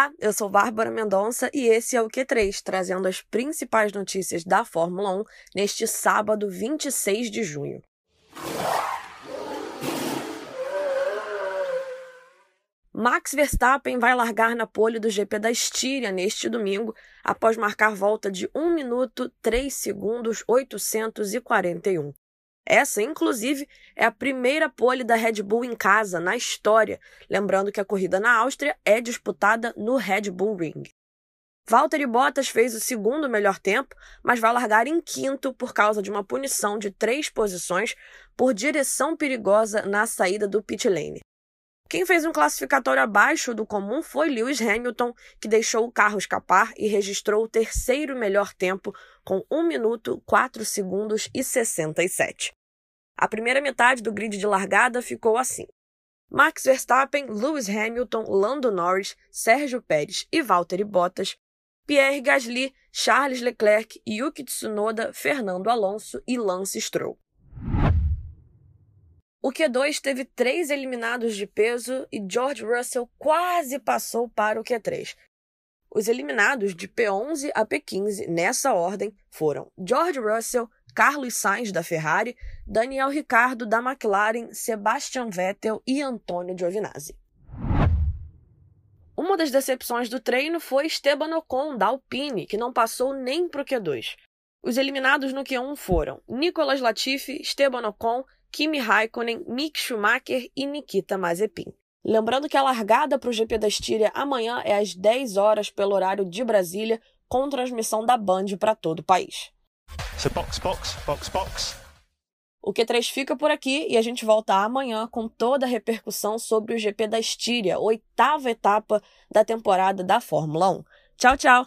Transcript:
Olá, eu sou Bárbara Mendonça e esse é o Q3, trazendo as principais notícias da Fórmula 1 neste sábado 26 de junho. Max Verstappen vai largar na pole do GP da Estíria neste domingo, após marcar volta de 1 minuto 3 segundos 841. Essa, inclusive, é a primeira pole da Red Bull em casa na história, lembrando que a corrida na Áustria é disputada no Red Bull Ring. Valtteri Bottas fez o segundo melhor tempo, mas vai largar em quinto por causa de uma punição de três posições por direção perigosa na saída do pit lane. Quem fez um classificatório abaixo do comum foi Lewis Hamilton, que deixou o carro escapar e registrou o terceiro melhor tempo com 1 minuto 4 segundos e 67. A primeira metade do grid de largada ficou assim: Max Verstappen, Lewis Hamilton, Lando Norris, Sérgio Pérez e Valtteri Bottas, Pierre Gasly, Charles Leclerc, Yuki Tsunoda, Fernando Alonso e Lance Stroll. O Q2 teve três eliminados de peso e George Russell quase passou para o Q3. Os eliminados de P11 a P15 nessa ordem foram George Russell, Carlos Sainz da Ferrari, Daniel Ricciardo da McLaren, Sebastian Vettel e Antonio Giovinazzi. Uma das decepções do treino foi Esteban Ocon da Alpine, que não passou nem para o Q2. Os eliminados no Q1 foram Nicolas Latifi, Esteban Ocon, Kimi Raikkonen, Mick Schumacher e Nikita Mazepin. Lembrando que a largada para o GP da Estíria amanhã é às 10 horas pelo horário de Brasília, com transmissão da Band para todo o país. So box, box, box, box. O Q3 fica por aqui e a gente volta amanhã com toda a repercussão sobre o GP da Estíria, oitava etapa da temporada da Fórmula 1. Tchau, tchau!